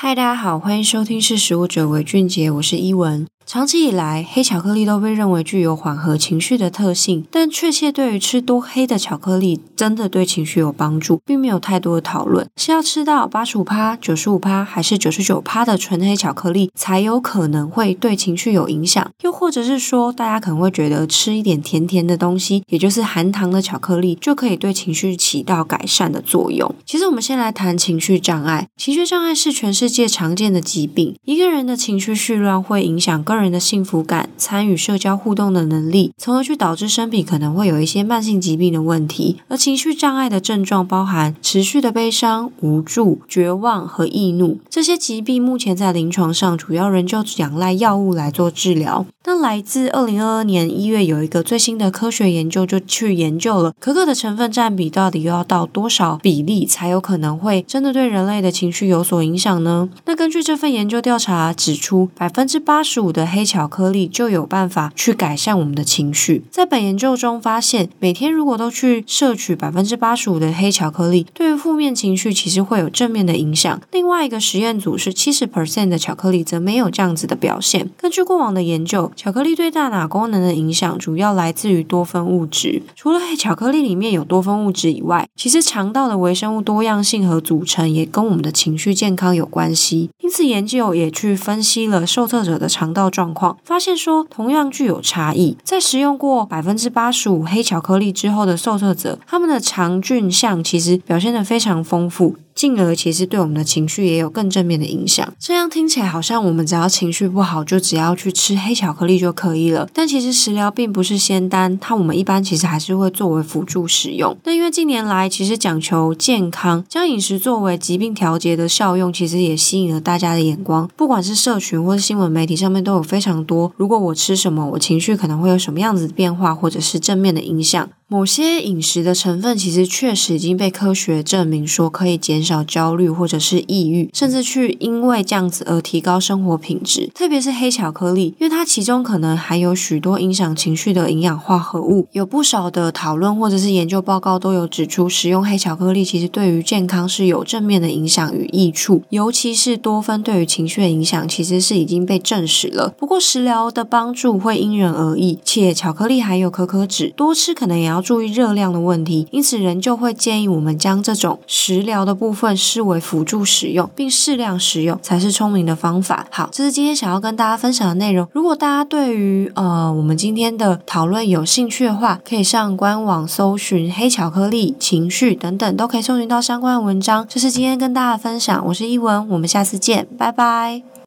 嗨，大家好，欢迎收听是食物者韦俊杰，我是依文。长期以来，黑巧克力都被认为具有缓和情绪的特性，但确切对于吃多黑的巧克力真的对情绪有帮助，并没有太多的讨论。是要吃到八十五趴、九十五趴，还是九十九趴的纯黑巧克力才有可能会对情绪有影响？又或者是说，大家可能会觉得吃一点甜甜的东西，也就是含糖的巧克力，就可以对情绪起到改善的作用？其实，我们先来谈情绪障碍。情绪障碍是全世界常见的疾病，一个人的情绪絮乱会影响个人人的幸福感、参与社交互动的能力，从而去导致身体可能会有一些慢性疾病的问题。而情绪障碍的症状包含持续的悲伤、无助、绝望和易怒。这些疾病目前在临床上主要仍旧仰赖药物来做治疗。那来自二零二二年一月有一个最新的科学研究，就去研究了可可的成分占比到底又要到多少比例才有可能会真的对人类的情绪有所影响呢？那根据这份研究调查指出，百分之八十五的黑巧克力就有办法去改善我们的情绪。在本研究中发现，每天如果都去摄取百分之八十五的黑巧克力，对于负面情绪其实会有正面的影响。另外一个实验组是七十 percent 的巧克力则没有这样子的表现。根据过往的研究，巧克力对大脑功能的影响主要来自于多酚物质。除了黑巧克力里面有多酚物质以外，其实肠道的微生物多样性和组成也跟我们的情绪健康有关系。因此，研究也去分析了受测者的肠道状况，发现说同样具有差异。在食用过百分之八十五黑巧克力之后的受测者，他们的肠菌相其实表现得非常丰富。进而其实对我们的情绪也有更正面的影响。这样听起来好像我们只要情绪不好，就只要去吃黑巧克力就可以了。但其实食疗并不是仙丹，它我们一般其实还是会作为辅助使用。但因为近年来其实讲求健康，将饮食作为疾病调节的效用，其实也吸引了大家的眼光。不管是社群或是新闻媒体上面都有非常多，如果我吃什么，我情绪可能会有什么样子的变化，或者是正面的影响。某些饮食的成分其实确实已经被科学证明说可以减少焦虑或者是抑郁，甚至去因为这样子而提高生活品质。特别是黑巧克力，因为它其中可能含有许多影响情绪的营养化合物，有不少的讨论或者是研究报告都有指出，食用黑巧克力其实对于健康是有正面的影响与益处，尤其是多酚对于情绪的影响其实是已经被证实了。不过食疗的帮助会因人而异，且巧克力含有可可脂，多吃可能也要。注意热量的问题，因此人就会建议我们将这种食疗的部分视为辅助使用，并适量使用才是聪明的方法。好，这是今天想要跟大家分享的内容。如果大家对于呃我们今天的讨论有兴趣的话，可以上官网搜寻黑巧克力、情绪等等，都可以搜寻到相关的文章。这是今天跟大家分享，我是依文，我们下次见，拜拜。